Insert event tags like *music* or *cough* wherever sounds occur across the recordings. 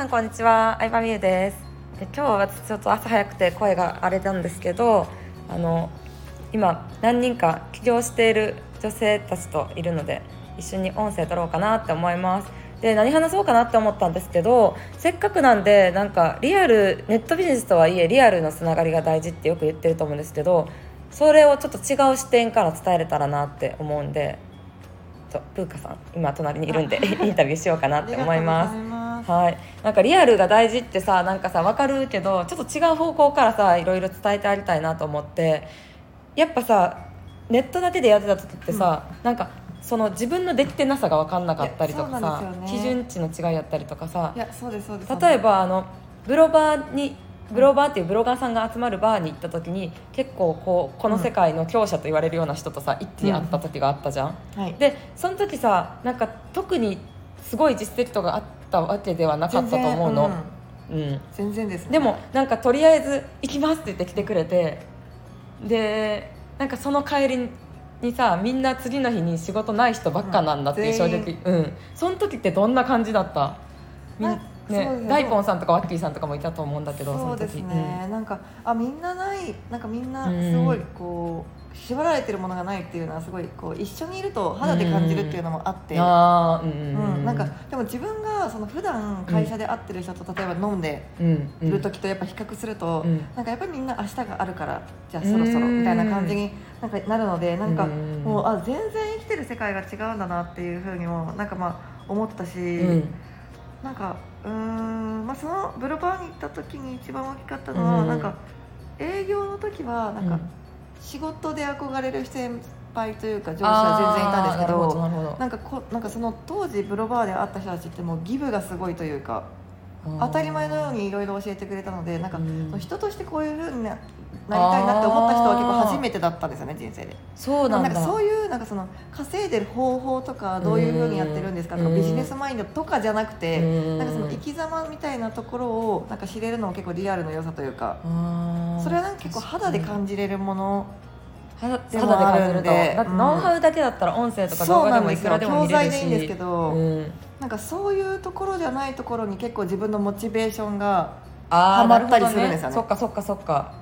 さんこんにちは。相葉美優です。で今日はちょっと朝早くて声が荒れたんですけどあの今何人か起業している女性たちといるので一緒に音声取ろうかなって思います。で何話そうかなって思ったんですけどせっかくなんでなんかリアルネットビジネスとはいえリアルのつながりが大事ってよく言ってると思うんですけどそれをちょっと違う視点から伝えれたらなって思うんでとプーカさん今隣にいるんで *laughs* インタビューしようかなって思います。す。はい、なんかリアルが大事ってさなんかさ分かるけどちょっと違う方向からさいろいろ伝えてありたいなと思って。やっぱさネットだけでやってた時ってさ、なんかその自分のできてなさが分かんなかったりとかさ、そうなんです基準値の違いやったりとかさ。いやそうですそうです。例えばあのブロバーにブロバーっていうブロガーさんが集まるバーに行った時に結構こうこの世界の強者と言われるような人とさ一気に会った時があったじゃん、はい。でその時さなんか特にすごい実績とかあったわけではなかったと思うの、全然うん。うん。全然ですね。でもなんかとりあえず「行きます」って言って来てくれて。でなんかその帰りにさみんな次の日に仕事ない人ばっかなんだっていう正うん。直うん。その時ってどんな感じだった？みんあそうですねね。大根さんとかワッキーさんとかもいたと思うんだけどそうですの時。ね、なんかあみんなないなんかみんなすごいこう、縛られてるものがないっていうのはすごいこう一緒にいると肌で感じるっていうのもあって、うん、うんううんん。なんかでも自分がその普段会社で会ってる人と例えば飲んでる時とやっぱ比較すると、うん。なんかやっぱりみんな明日があるからじゃあそろそろみたいな感じになんかなるのでなんかうんもうあ全然生きてる世界が違うんだなっていうふうにもなんかまあ思ったし、うんなんかうーん、まあ、そのブロバーに行った時に一番大きかったのは、うんなんか営業の時はなんかうん。仕事で憧れる先輩というか上司は全然いたんですけどどなんかこなんかその当時ブロバーで会った人たちってもうギブがすごいというか当たり前のようにいろいろ教えてくれたのでなんか、人としてこういうふうにななりたいなって思った人めてだったんですよね人生で。そうなんだ。かそういうなんかその稼いでる方法とかどういうふうにやってるんですかとかうん。ビジネスマインドとかじゃなくてうん。なんかその生き様みたいなところをなんか知れるのも結構リアルの良さというかそれはなんか結構肌で感じれるもの肌で感じるとだってノウハウだけだったら音声とか動画でもいくらでも教見れるし。材でいいんですけどうん。なんかそういうところじゃないところに結構自分のモチベーションがあーハマったりするんですよね。そっかそっかそっか。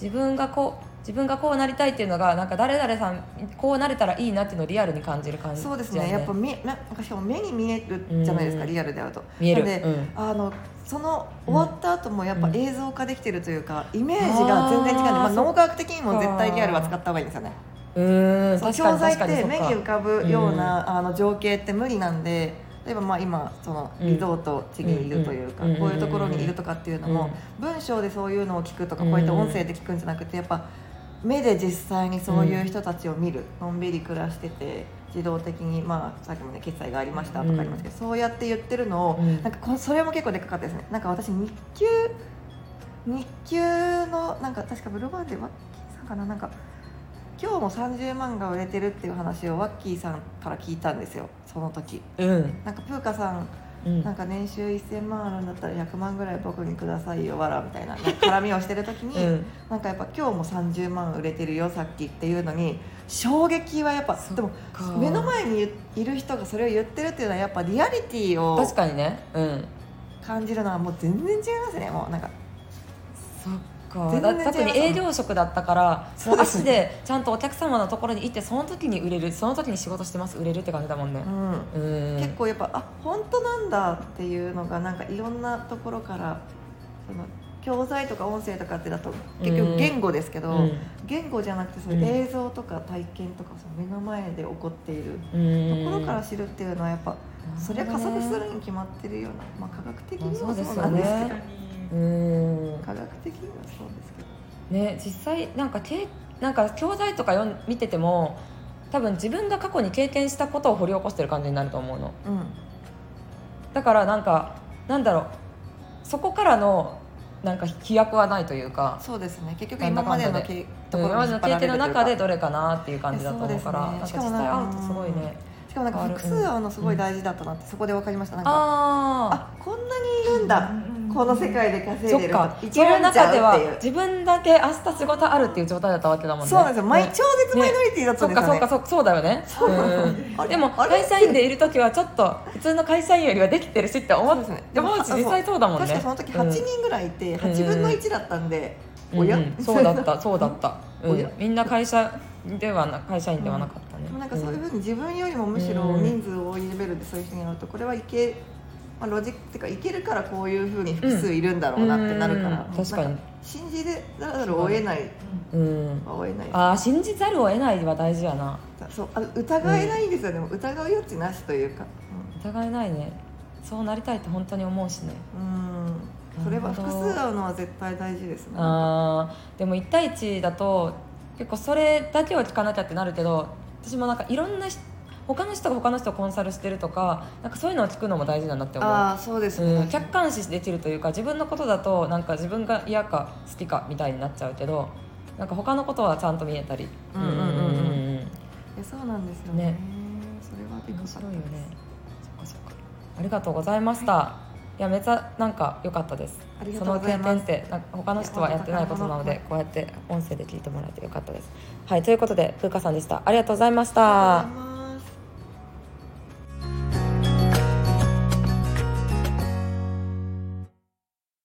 自分がこう自分がこうなりたいっていうのがなんか誰々さんこうなれたらいいなっていうのをリアルに感じる感じそうですね。やっぱ見ななんかしかも目に見えるじゃないですかうん。リアルで会うと。見える。で、うん。あのその終わった後もやっぱうん。映像化できてるというか、イメージが全然違うんで、まあ、脳科学的にも絶対リアルは使った方がいいんですよね。うーん教材っって目に浮かかぶような、あの情景って無理なんで例えばまあ今そのうんリゾート地にいるというか、うん。こういうところにいるとかっていうのも、文章でそういうのを聞くとかこうやって音声で聞くんじゃなくてやっぱ目で実際にそういう人たちを見る、のんびり暮らしてて自動的に、まあ、さっきもね決済がありましたとかありますけど、そうやって言ってるのを、うん。なんかこそれも結構でかかったですね。なんか私日給日給のなんか確かブロバーでワッキーさんかな？なんか今日も30万が売れてるっていう話をワッキーさんから聞いたんですよその時。うん。なんかプーカさんうん。なんか年収1000万あるんだったら100万ぐらい僕にくださいよわらみたいな。絡みをしてる時に、うん。なんかやっぱ今日も30万売れてるよさっきっていうのに衝撃はやっぱでも目の前にいる人がそれを言ってるっていうのはやっぱリアリティを確かにね。うん。感じるのはもう全然違いますねもうなんか。そっ特に営業職だったからもう足でちゃんとお客様のところに行ってその時に売れる。その時に仕事してます。売れるって感じだもんね。うん。うん。結構やっぱあ本当なんだっていうのがなんかいろんなところからその教材とか音声とかってだと結局言語ですけど、うん。言語じゃなくてそういう映像とか体験とかその目の前で起こっているうん。ところから知るっていうのはやっぱそりゃ加速するに決まってるような、まあ、科学的にもそうなんですけど、的にはそうですけど。ね実際なんかけなんか教材とか読ん見てても多分自分が過去に経験したことを掘り起こしてる感じになると思うの。うん。だからなんかなんだろう。そこからのなんか飛躍はないというか。そうですね。結局今までの経験の中でどれかなっていう感じだと思うから。ね。しかもなんか際会うとすごいね。しかもなんか複数会うのすごい大事だったなってそこで分かりました。なんかああこんなにいるんだ。うんここの世界で稼いでるいけるんちの中ではゃうっていう。自分だけ明日仕事あるっていう状態だったわけだもんね。そうなんですよ、マイね。超絶マイノリティだったんですよね。かそっかそっか。そうだよね。でも会社員でいる時はちょっと普通の会社員よりはできてるしって思ってそうですね。でも実際そうだもんね。確かその時うん。8人ぐらいいて、ん。8分の1だったんで、うん。おや、うんそうだったそうだった、うん。みんな会社ではな会社員ではなかったね、でもなんかそういうふうに自分よりもむしろうん。人数多いレベルでそういう人になるとこれはいけ、まあ、ロジックっていうかいけるからこういうふうに複数いるんだろうなってなるから、うん確かに。信じざるを得ない。うん。は得ない。ああ信じざるを得ないは大事やな。そうあ疑えないんですよ、でも疑う余地なしというか。疑えないね。そうなりたいって本当に思うしね。うん、それは複数会うのは絶対大事ですね。あー。でも1対1だと結構それだけを聞かなきゃってなるけど私もなんかいろんな人他の人が他の人をコンサルしてるとかなんかそういうのを聞くのも大事だなって思う。ああそうですね、うん、客観視できるというか自分のことだとなんか自分が嫌か好きかみたいになっちゃうけどなんか他のことはちゃんと見えたり。うんうんうんうん。うんいやそうなんですよね。ね。それはでかかったよね。そっかそっか。ありがとうございました、い、やめちゃなんか良かったです。その経とうございます。験ってなんか他の人はやってないことなのでこうやって音声で聞いてもらえてよかったです。はいということで風花さんでした。ありがとうございました